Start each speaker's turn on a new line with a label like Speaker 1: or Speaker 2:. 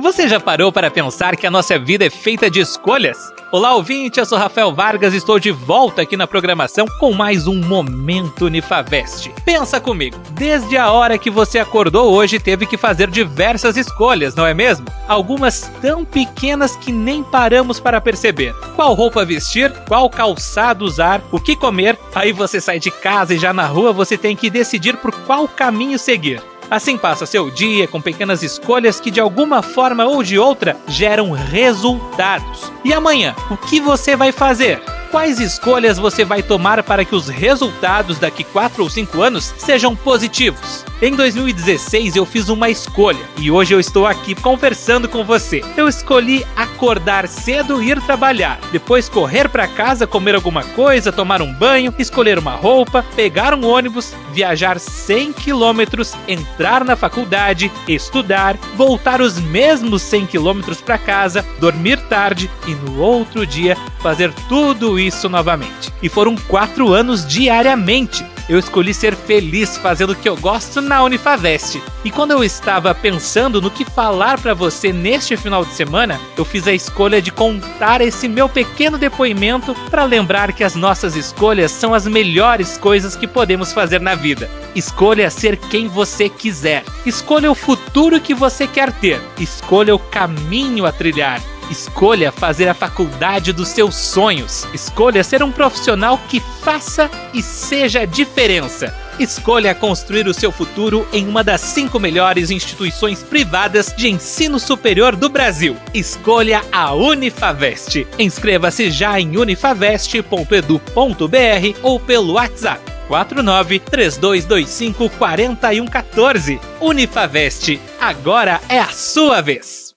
Speaker 1: Você já parou para pensar que a nossa vida é feita de escolhas? Olá, ouvinte, eu sou Rafael Vargas e estou de volta aqui na programação com mais um Momento Unifavest. Pensa comigo, desde a hora que você acordou hoje teve que fazer diversas escolhas, não é mesmo? Algumas tão pequenas que nem paramos para perceber. Qual roupa vestir, qual calçado usar, o que comer, aí você sai de casa e já na rua você tem que decidir por qual caminho seguir. Assim passa seu dia com pequenas escolhas que de alguma forma ou de outra geram resultados. E amanhã, o que você vai fazer? Quais escolhas você vai tomar para que os resultados daqui 4 ou 5 anos sejam positivos? Em 2016 eu fiz uma escolha e hoje eu estou aqui conversando com você. Eu escolhi acordar cedo e ir trabalhar, depois correr para casa, comer alguma coisa, tomar um banho, escolher uma roupa, pegar um ônibus, viajar 100 quilômetros, entrar na faculdade, estudar, voltar os mesmos 100 quilômetros para casa, dormir tarde e no outro dia fazer isso novamente. E foram quatro anos diariamente. Eu escolhi ser feliz fazendo o que eu gosto na Unifavest. E quando eu estava pensando no que falar para você neste final de semana, eu fiz a escolha de contar esse meu pequeno depoimento para lembrar que as nossas escolhas são as melhores coisas que podemos fazer na vida. Escolha ser quem você quiser. Escolha o futuro que você quer ter. Escolha o caminho a trilhar. Escolha fazer a faculdade dos seus sonhos. Escolha ser um profissional que faça e seja a diferença. Escolha construir o seu futuro em uma das cinco melhores instituições privadas de ensino superior do Brasil. Escolha a Unifavest. Inscreva-se já em unifavest.edu.br ou pelo WhatsApp 49 3225 4114. Unifavest, agora é a sua vez.